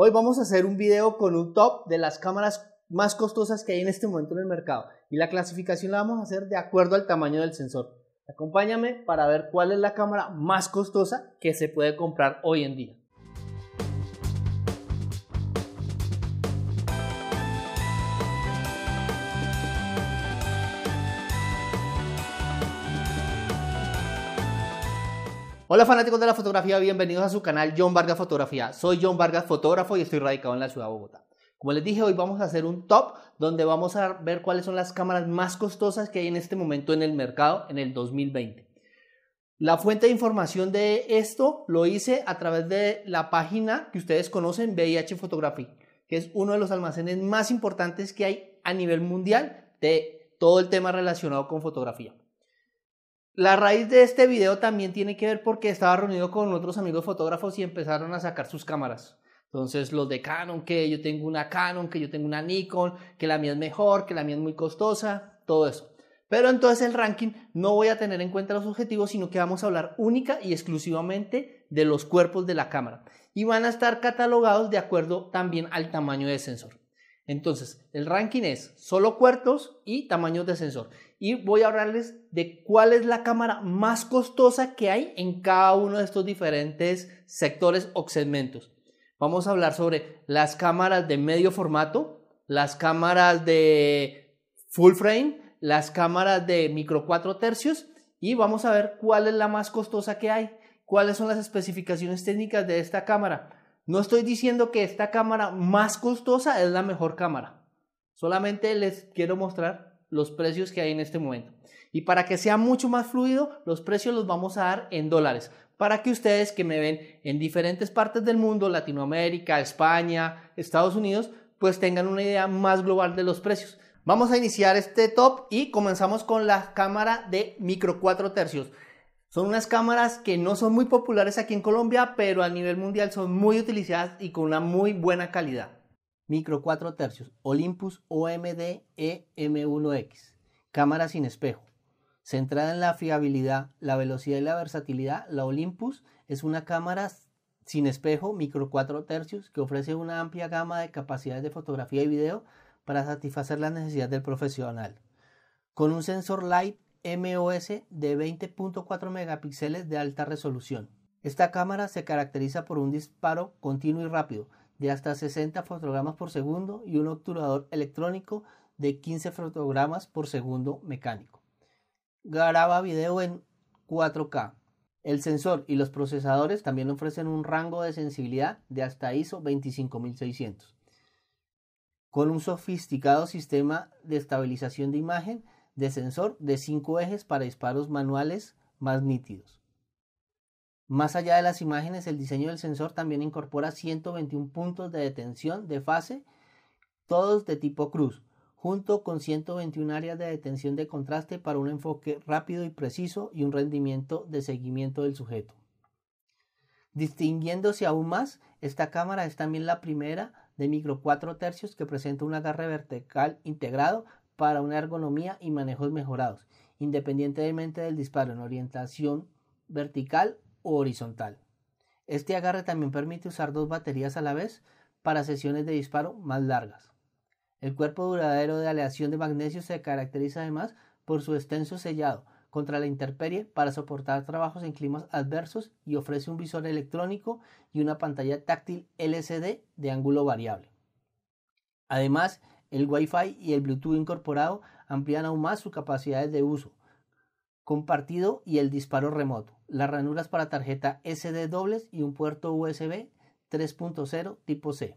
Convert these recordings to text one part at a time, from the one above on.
Hoy vamos a hacer un video con un top de las cámaras más costosas que hay en este momento en el mercado y la clasificación la vamos a hacer de acuerdo al tamaño del sensor. Acompáñame para ver cuál es la cámara más costosa que se puede comprar hoy en día. Hola fanáticos de la fotografía, bienvenidos a su canal John Vargas Fotografía. Soy John Vargas, fotógrafo y estoy radicado en la ciudad de Bogotá. Como les dije, hoy vamos a hacer un top donde vamos a ver cuáles son las cámaras más costosas que hay en este momento en el mercado en el 2020. La fuente de información de esto lo hice a través de la página que ustedes conocen, VIH Photography, que es uno de los almacenes más importantes que hay a nivel mundial de todo el tema relacionado con fotografía. La raíz de este video también tiene que ver porque estaba reunido con otros amigos fotógrafos y empezaron a sacar sus cámaras. Entonces los de Canon, que yo tengo una Canon, que yo tengo una Nikon, que la mía es mejor, que la mía es muy costosa, todo eso. Pero entonces el ranking no voy a tener en cuenta los objetivos, sino que vamos a hablar única y exclusivamente de los cuerpos de la cámara. Y van a estar catalogados de acuerdo también al tamaño de sensor. Entonces, el ranking es solo cuartos y tamaños de sensor. Y voy a hablarles de cuál es la cámara más costosa que hay en cada uno de estos diferentes sectores o segmentos. Vamos a hablar sobre las cámaras de medio formato, las cámaras de full frame, las cámaras de micro 4 tercios y vamos a ver cuál es la más costosa que hay, cuáles son las especificaciones técnicas de esta cámara no estoy diciendo que esta cámara más costosa es la mejor cámara. Solamente les quiero mostrar los precios que hay en este momento. Y para que sea mucho más fluido, los precios los vamos a dar en dólares. Para que ustedes que me ven en diferentes partes del mundo, Latinoamérica, España, Estados Unidos, pues tengan una idea más global de los precios. Vamos a iniciar este top y comenzamos con la cámara de micro 4 tercios. Son unas cámaras que no son muy populares aquí en Colombia, pero a nivel mundial son muy utilizadas y con una muy buena calidad. Micro 4 tercios, Olympus OMD EM1X, cámara sin espejo. Centrada en la fiabilidad, la velocidad y la versatilidad, la Olympus es una cámara sin espejo micro 4 tercios que ofrece una amplia gama de capacidades de fotografía y video para satisfacer las necesidades del profesional. Con un sensor light MOS de 20.4 megapíxeles de alta resolución. Esta cámara se caracteriza por un disparo continuo y rápido de hasta 60 fotogramas por segundo y un obturador electrónico de 15 fotogramas por segundo mecánico. Graba video en 4K. El sensor y los procesadores también ofrecen un rango de sensibilidad de hasta ISO 25600. Con un sofisticado sistema de estabilización de imagen de sensor de 5 ejes para disparos manuales más nítidos. Más allá de las imágenes, el diseño del sensor también incorpora 121 puntos de detención de fase, todos de tipo cruz, junto con 121 áreas de detención de contraste para un enfoque rápido y preciso y un rendimiento de seguimiento del sujeto. Distinguiéndose aún más, esta cámara es también la primera de micro 4 tercios que presenta un agarre vertical integrado para una ergonomía y manejos mejorados, independientemente del disparo en orientación vertical horizontal. Este agarre también permite usar dos baterías a la vez para sesiones de disparo más largas. El cuerpo duradero de aleación de magnesio se caracteriza además por su extenso sellado contra la intemperie para soportar trabajos en climas adversos y ofrece un visor electrónico y una pantalla táctil LCD de ángulo variable. Además, el Wi-Fi y el Bluetooth incorporado amplían aún más sus capacidades de uso compartido y el disparo remoto, las ranuras para tarjeta SD dobles y un puerto USB 3.0 tipo C.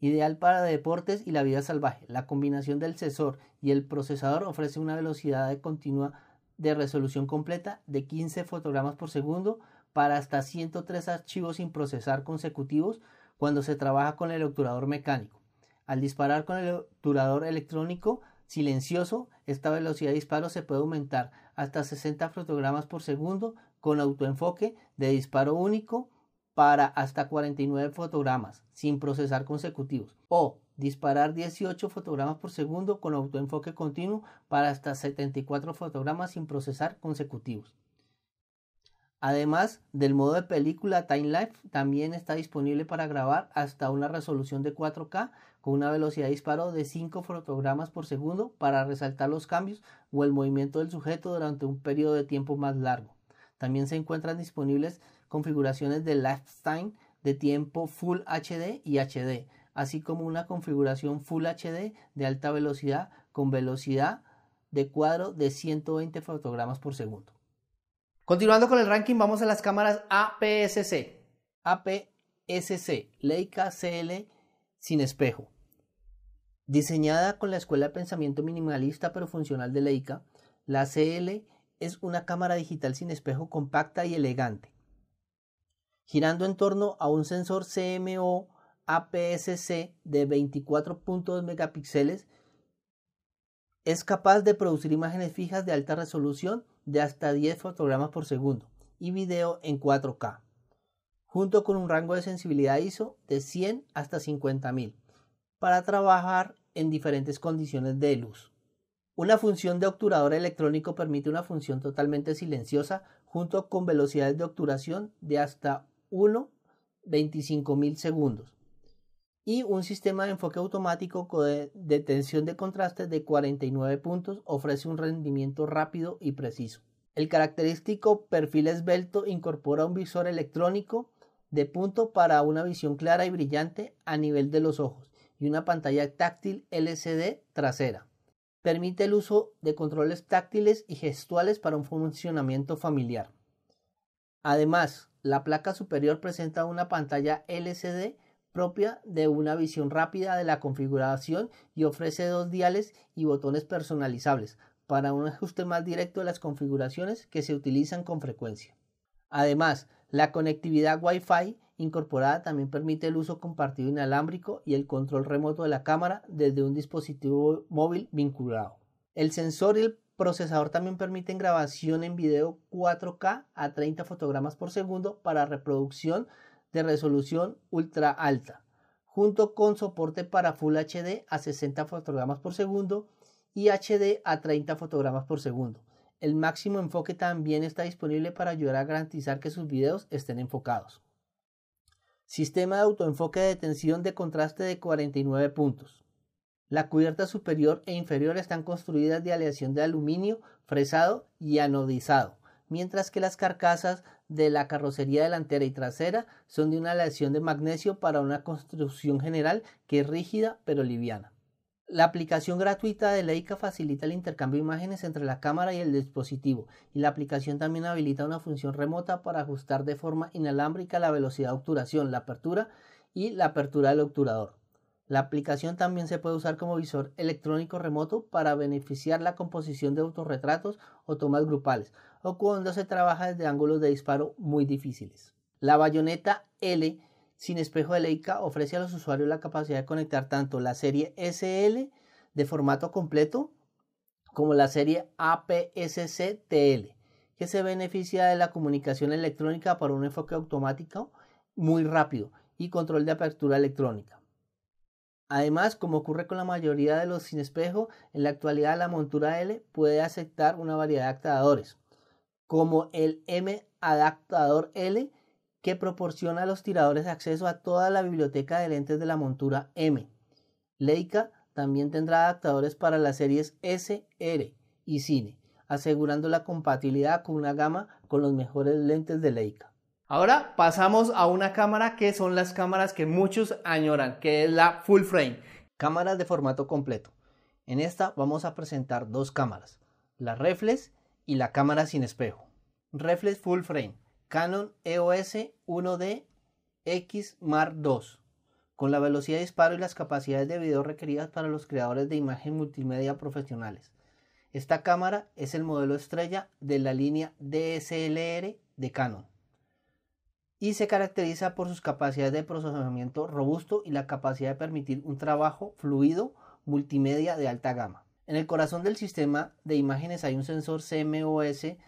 Ideal para deportes y la vida salvaje. La combinación del sensor y el procesador ofrece una velocidad de continua de resolución completa de 15 fotogramas por segundo para hasta 103 archivos sin procesar consecutivos cuando se trabaja con el obturador mecánico. Al disparar con el obturador electrónico silencioso, esta velocidad de disparo se puede aumentar hasta 60 fotogramas por segundo con autoenfoque de disparo único para hasta 49 fotogramas sin procesar consecutivos o disparar 18 fotogramas por segundo con autoenfoque continuo para hasta 74 fotogramas sin procesar consecutivos. Además del modo de película Time Lapse, también está disponible para grabar hasta una resolución de 4K con una velocidad de disparo de 5 fotogramas por segundo para resaltar los cambios o el movimiento del sujeto durante un periodo de tiempo más largo. También se encuentran disponibles configuraciones de lifetime de tiempo Full HD y HD, así como una configuración Full HD de alta velocidad con velocidad de cuadro de 120 fotogramas por segundo. Continuando con el ranking, vamos a las cámaras APS-C. APS-C, Leica CL sin espejo. Diseñada con la escuela de pensamiento minimalista pero funcional de Leica, la CL es una cámara digital sin espejo compacta y elegante. Girando en torno a un sensor CMO APS-C de 24.2 megapíxeles, es capaz de producir imágenes fijas de alta resolución de hasta 10 fotogramas por segundo y video en 4K, junto con un rango de sensibilidad ISO de 100 hasta 50.000 para trabajar en diferentes condiciones de luz. Una función de obturador electrónico permite una función totalmente silenciosa junto con velocidades de obturación de hasta 1 25.000 segundos y un sistema de enfoque automático con detención de contraste de 49 puntos ofrece un rendimiento rápido y preciso. El característico perfil esbelto incorpora un visor electrónico de punto para una visión clara y brillante a nivel de los ojos y una pantalla táctil LCD trasera. Permite el uso de controles táctiles y gestuales para un funcionamiento familiar. Además, la placa superior presenta una pantalla LCD propia de una visión rápida de la configuración y ofrece dos diales y botones personalizables para un ajuste más directo de las configuraciones que se utilizan con frecuencia. Además, la conectividad Wi-Fi incorporada también permite el uso compartido inalámbrico y el control remoto de la cámara desde un dispositivo móvil vinculado. El sensor y el procesador también permiten grabación en video 4K a 30 fotogramas por segundo para reproducción de resolución ultra alta, junto con soporte para Full HD a 60 fotogramas por segundo y HD a 30 fotogramas por segundo. El máximo enfoque también está disponible para ayudar a garantizar que sus videos estén enfocados. Sistema de autoenfoque de detención de contraste de 49 puntos. La cubierta superior e inferior están construidas de aleación de aluminio fresado y anodizado, mientras que las carcasas de la carrocería delantera y trasera son de una aleación de magnesio para una construcción general que es rígida pero liviana. La aplicación gratuita de Leica facilita el intercambio de imágenes entre la cámara y el dispositivo, y la aplicación también habilita una función remota para ajustar de forma inalámbrica la velocidad de obturación, la apertura y la apertura del obturador. La aplicación también se puede usar como visor electrónico remoto para beneficiar la composición de autorretratos o tomas grupales, o cuando se trabaja desde ángulos de disparo muy difíciles. La bayoneta L sin espejo de Leica ofrece a los usuarios la capacidad de conectar tanto la serie SL de formato completo como la serie APS-C-TL, que se beneficia de la comunicación electrónica para un enfoque automático muy rápido y control de apertura electrónica. Además, como ocurre con la mayoría de los sin espejo, en la actualidad la montura L puede aceptar una variedad de adaptadores, como el M adaptador L que proporciona a los tiradores acceso a toda la biblioteca de lentes de la montura M. Leica también tendrá adaptadores para las series S, R y Cine, asegurando la compatibilidad con una gama con los mejores lentes de Leica. Ahora pasamos a una cámara que son las cámaras que muchos añoran, que es la full frame, cámaras de formato completo. En esta vamos a presentar dos cámaras, la reflex y la cámara sin espejo. Reflex full frame Canon EOS 1D X Mark II, con la velocidad de disparo y las capacidades de video requeridas para los creadores de imagen multimedia profesionales. Esta cámara es el modelo estrella de la línea DSLR de Canon y se caracteriza por sus capacidades de procesamiento robusto y la capacidad de permitir un trabajo fluido multimedia de alta gama. En el corazón del sistema de imágenes hay un sensor CMOS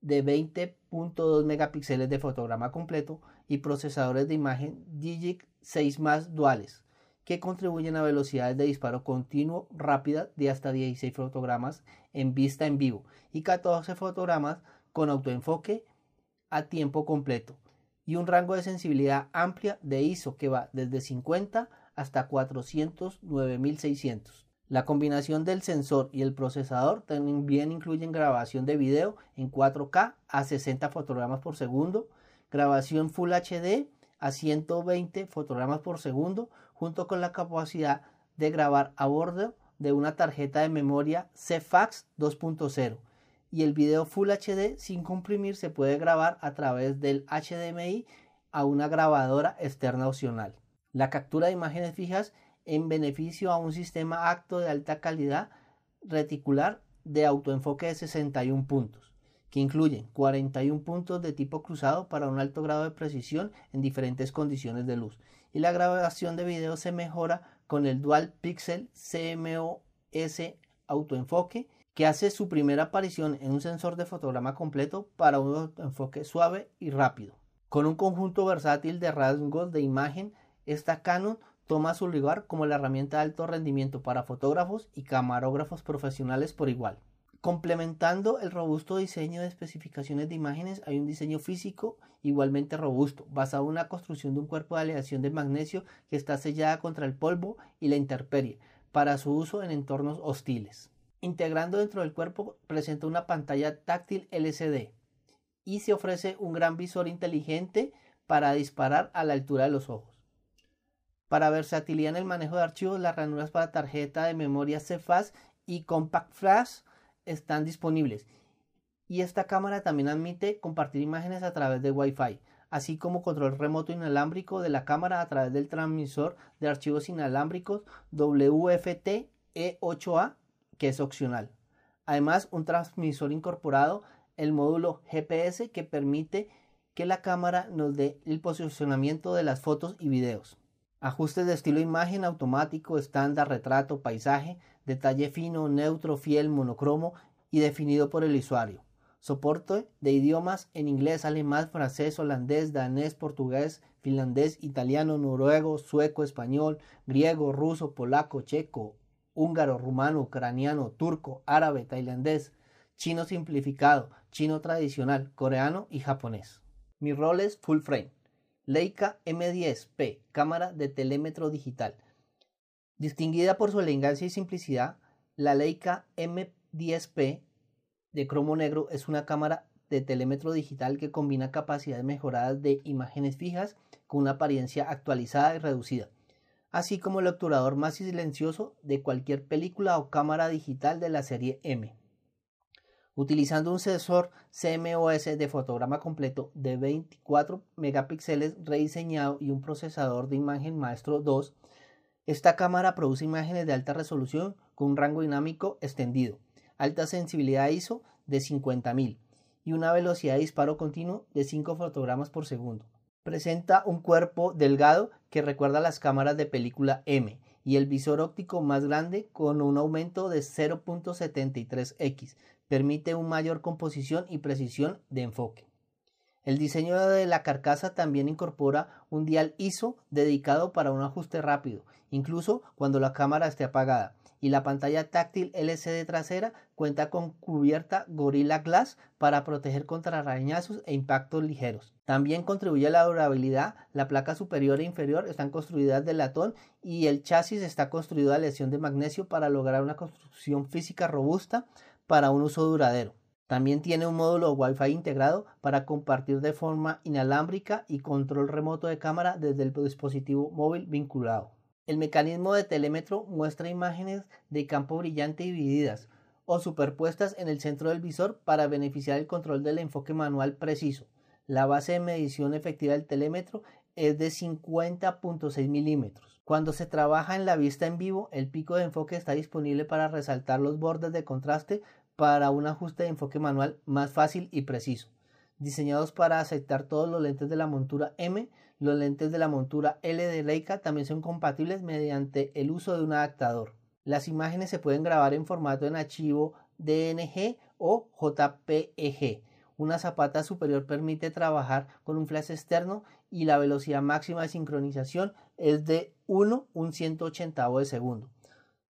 de 20.2 megapíxeles de fotograma completo y procesadores de imagen Digic 6 más duales que contribuyen a velocidades de disparo continuo rápida de hasta 16 fotogramas en vista en vivo y 14 fotogramas con autoenfoque a tiempo completo y un rango de sensibilidad amplia de ISO que va desde 50 hasta 409.600. La combinación del sensor y el procesador también incluyen grabación de video en 4K a 60 fotogramas por segundo, grabación Full HD a 120 fotogramas por segundo, junto con la capacidad de grabar a bordo de una tarjeta de memoria CFAX 2.0 y el video Full HD sin comprimir se puede grabar a través del HDMI a una grabadora externa opcional. La captura de imágenes fijas en beneficio a un sistema acto de alta calidad reticular de autoenfoque de 61 puntos, que incluyen 41 puntos de tipo cruzado para un alto grado de precisión en diferentes condiciones de luz. Y la grabación de video se mejora con el Dual Pixel CMOS autoenfoque que hace su primera aparición en un sensor de fotograma completo para un enfoque suave y rápido. Con un conjunto versátil de rasgos de imagen, esta Canon toma su lugar como la herramienta de alto rendimiento para fotógrafos y camarógrafos profesionales por igual. Complementando el robusto diseño de especificaciones de imágenes, hay un diseño físico igualmente robusto, basado en la construcción de un cuerpo de aleación de magnesio que está sellada contra el polvo y la intemperie, para su uso en entornos hostiles integrando dentro del cuerpo presenta una pantalla táctil LCD y se ofrece un gran visor inteligente para disparar a la altura de los ojos. Para versatilidad en el manejo de archivos, las ranuras para tarjeta de memoria CFAS y Compact Flash están disponibles. Y esta cámara también admite compartir imágenes a través de Wi-Fi, así como control remoto inalámbrico de la cámara a través del transmisor de archivos inalámbricos WFT E8A que es opcional. Además, un transmisor incorporado, el módulo GPS que permite que la cámara nos dé el posicionamiento de las fotos y videos. Ajustes de estilo imagen automático, estándar, retrato, paisaje, detalle fino, neutro, fiel, monocromo y definido por el usuario. Soporte de idiomas en inglés, alemán, francés, holandés, danés, portugués, finlandés, italiano, noruego, sueco, español, griego, ruso, polaco, checo, húngaro, rumano, ucraniano, turco, árabe, tailandés, chino simplificado, chino tradicional, coreano y japonés. Mi rol es full frame. Leica M10P, cámara de telémetro digital. Distinguida por su elegancia y simplicidad, la Leica M10P de cromo negro es una cámara de telémetro digital que combina capacidades mejoradas de imágenes fijas con una apariencia actualizada y reducida así como el obturador más silencioso de cualquier película o cámara digital de la serie M. Utilizando un sensor CMOS de fotograma completo de 24 megapíxeles rediseñado y un procesador de imagen Maestro 2, esta cámara produce imágenes de alta resolución con un rango dinámico extendido, alta sensibilidad ISO de 50.000 y una velocidad de disparo continuo de 5 fotogramas por segundo. Presenta un cuerpo delgado que recuerda a las cámaras de película M y el visor óptico más grande con un aumento de 0.73x. Permite una mayor composición y precisión de enfoque. El diseño de la carcasa también incorpora un dial ISO dedicado para un ajuste rápido, incluso cuando la cámara esté apagada, y la pantalla táctil LCD trasera cuenta con cubierta Gorilla Glass para proteger contra arañazos e impactos ligeros. También contribuye a la durabilidad, la placa superior e inferior están construidas de latón y el chasis está construido de lesión de magnesio para lograr una construcción física robusta para un uso duradero. También tiene un módulo Wi-Fi integrado para compartir de forma inalámbrica y control remoto de cámara desde el dispositivo móvil vinculado. El mecanismo de telémetro muestra imágenes de campo brillante divididas o superpuestas en el centro del visor para beneficiar el control del enfoque manual preciso. La base de medición efectiva del telémetro es de 50.6 milímetros. Cuando se trabaja en la vista en vivo, el pico de enfoque está disponible para resaltar los bordes de contraste para un ajuste de enfoque manual más fácil y preciso. Diseñados para aceptar todos los lentes de la montura M, los lentes de la montura L de Leica también son compatibles mediante el uso de un adaptador. Las imágenes se pueden grabar en formato en archivo DNG o JPEG. Una zapata superior permite trabajar con un flash externo y la velocidad máxima de sincronización es de 1 un 180 de segundo.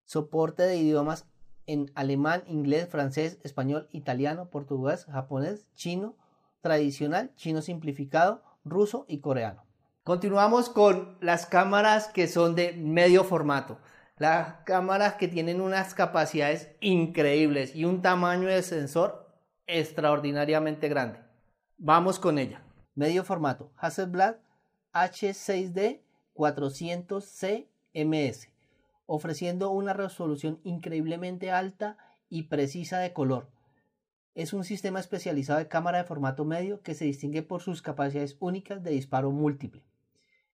Soporte de idiomas en alemán, inglés, francés, español, italiano, portugués, japonés, chino, tradicional, chino simplificado, ruso y coreano. Continuamos con las cámaras que son de medio formato. Las cámaras que tienen unas capacidades increíbles y un tamaño de sensor extraordinariamente grande. Vamos con ella. Medio formato Hasselblad H6D 400C MS, ofreciendo una resolución increíblemente alta y precisa de color. Es un sistema especializado de cámara de formato medio que se distingue por sus capacidades únicas de disparo múltiple.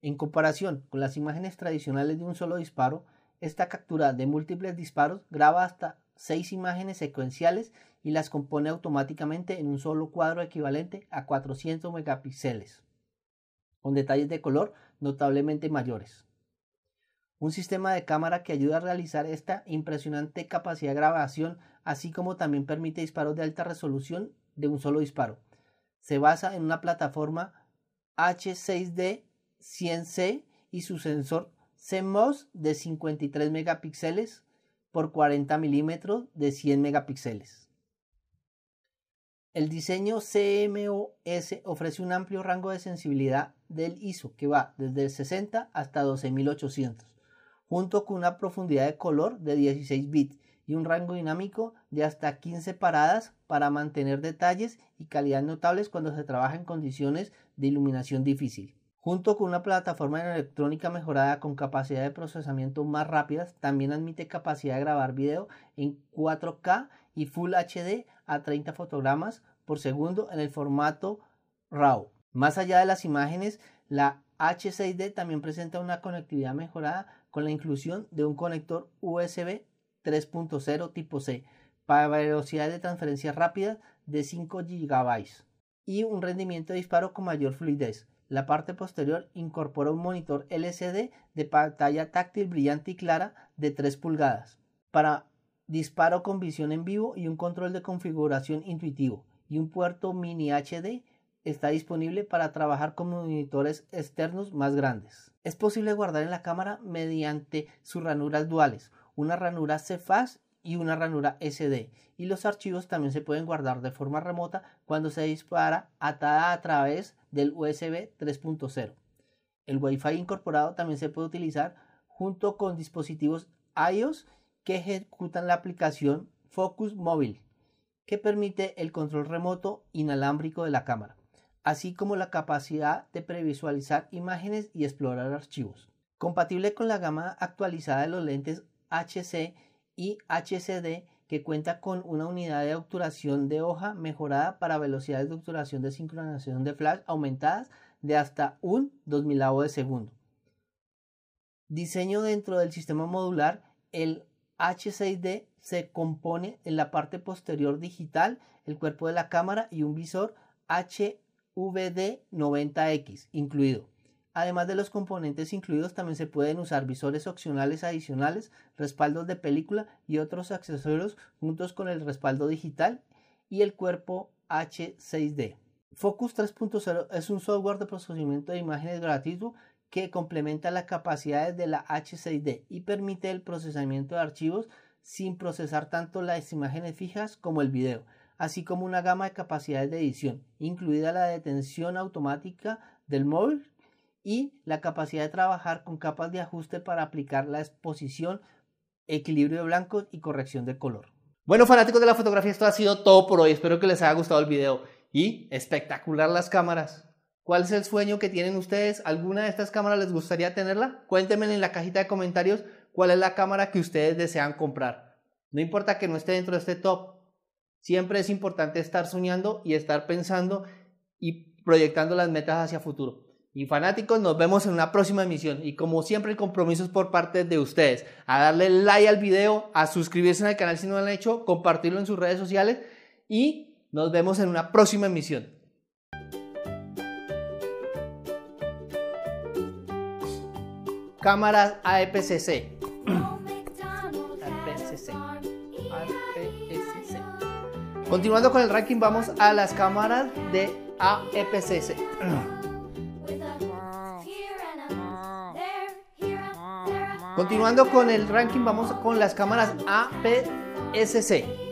En comparación con las imágenes tradicionales de un solo disparo, esta captura de múltiples disparos graba hasta 6 imágenes secuenciales y las compone automáticamente en un solo cuadro equivalente a 400 megapíxeles, con detalles de color notablemente mayores. Un sistema de cámara que ayuda a realizar esta impresionante capacidad de grabación, así como también permite disparos de alta resolución de un solo disparo. Se basa en una plataforma H6D 100C y su sensor CMOS de 53 megapíxeles por 40 milímetros de 100 megapíxeles. El diseño CMOS ofrece un amplio rango de sensibilidad del ISO que va desde el 60 hasta 12800, junto con una profundidad de color de 16 bits y un rango dinámico de hasta 15 paradas para mantener detalles y calidad notables cuando se trabaja en condiciones de iluminación difícil. Junto con una plataforma electrónica mejorada con capacidad de procesamiento más rápidas, también admite capacidad de grabar video en 4K y Full HD a 30 fotogramas por segundo en el formato RAW. Más allá de las imágenes, la H6D también presenta una conectividad mejorada con la inclusión de un conector USB 3.0 tipo C para velocidad de transferencia rápida de 5 GB y un rendimiento de disparo con mayor fluidez. La parte posterior incorpora un monitor LCD de pantalla táctil brillante y clara de 3 pulgadas para disparo con visión en vivo y un control de configuración intuitivo y un puerto mini HD está disponible para trabajar con monitores externos más grandes. Es posible guardar en la cámara mediante sus ranuras duales, una ranura CFAS y una ranura SD y los archivos también se pueden guardar de forma remota cuando se dispara atada a través del USB 3.0. El Wi-Fi incorporado también se puede utilizar junto con dispositivos iOS que ejecutan la aplicación Focus Mobile, que permite el control remoto inalámbrico de la cámara, así como la capacidad de previsualizar imágenes y explorar archivos. Compatible con la gama actualizada de los lentes HC y HCD que cuenta con una unidad de obturación de hoja mejorada para velocidades de obturación de sincronización de flash aumentadas de hasta un 2000 de segundo. Diseño dentro del sistema modular, el H6D se compone en la parte posterior digital, el cuerpo de la cámara y un visor HVD90X incluido. Además de los componentes incluidos, también se pueden usar visores opcionales adicionales, respaldos de película y otros accesorios juntos con el respaldo digital y el cuerpo H6D. Focus 3.0 es un software de procesamiento de imágenes gratuito que complementa las capacidades de la H6D y permite el procesamiento de archivos sin procesar tanto las imágenes fijas como el video, así como una gama de capacidades de edición, incluida la detención automática del móvil y la capacidad de trabajar con capas de ajuste para aplicar la exposición, equilibrio de blancos y corrección de color. Bueno, fanáticos de la fotografía, esto ha sido todo por hoy. Espero que les haya gustado el video. Y espectacular las cámaras. ¿Cuál es el sueño que tienen ustedes? ¿Alguna de estas cámaras les gustaría tenerla? Cuéntenme en la cajita de comentarios cuál es la cámara que ustedes desean comprar. No importa que no esté dentro de este top. Siempre es importante estar soñando y estar pensando y proyectando las metas hacia futuro. Y fanáticos, nos vemos en una próxima emisión. Y como siempre, el compromiso es por parte de ustedes. A darle like al video, a suscribirse al canal si no lo han hecho, compartirlo en sus redes sociales. Y nos vemos en una próxima emisión. Cámaras. AEPCC. Continuando con el ranking, vamos a las cámaras de AEPCC. Continuando con el ranking, vamos con las cámaras APS-C.